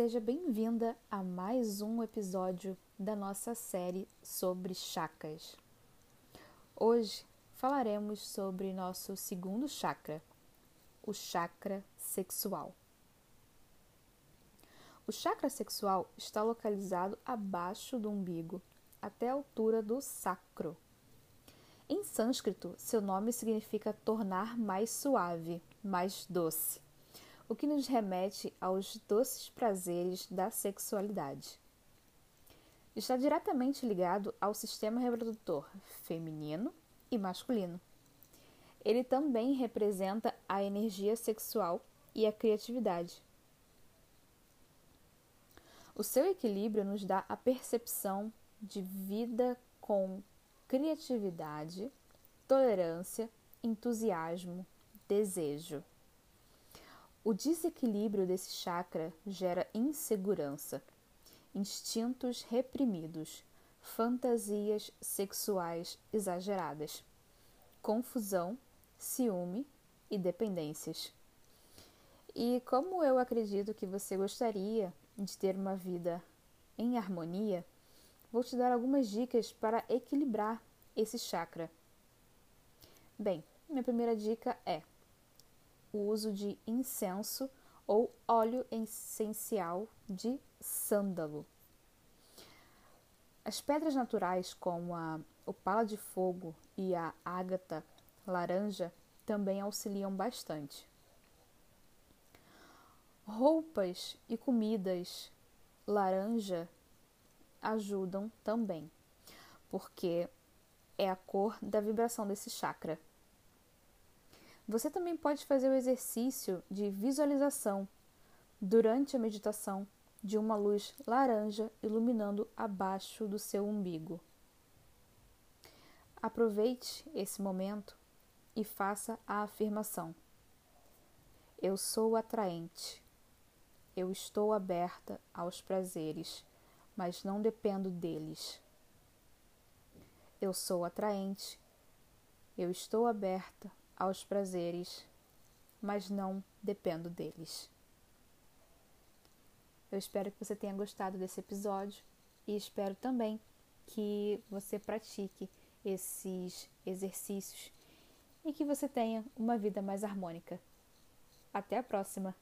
Seja bem-vinda a mais um episódio da nossa série sobre chakras. Hoje falaremos sobre nosso segundo chakra, o chakra sexual. O chakra sexual está localizado abaixo do umbigo, até a altura do sacro. Em sânscrito, seu nome significa tornar mais suave, mais doce o que nos remete aos doces prazeres da sexualidade. Está diretamente ligado ao sistema reprodutor feminino e masculino. Ele também representa a energia sexual e a criatividade. O seu equilíbrio nos dá a percepção de vida com criatividade, tolerância, entusiasmo, desejo. O desequilíbrio desse chakra gera insegurança, instintos reprimidos, fantasias sexuais exageradas, confusão, ciúme e dependências. E como eu acredito que você gostaria de ter uma vida em harmonia, vou te dar algumas dicas para equilibrar esse chakra. Bem, minha primeira dica é o uso de incenso ou óleo essencial de sândalo. As pedras naturais, como a opala de fogo e a ágata laranja, também auxiliam bastante. Roupas e comidas laranja ajudam também, porque é a cor da vibração desse chakra. Você também pode fazer o exercício de visualização durante a meditação de uma luz laranja iluminando abaixo do seu umbigo. Aproveite esse momento e faça a afirmação: Eu sou atraente. Eu estou aberta aos prazeres, mas não dependo deles. Eu sou atraente. Eu estou aberta aos prazeres, mas não dependo deles. Eu espero que você tenha gostado desse episódio e espero também que você pratique esses exercícios e que você tenha uma vida mais harmônica. Até a próxima!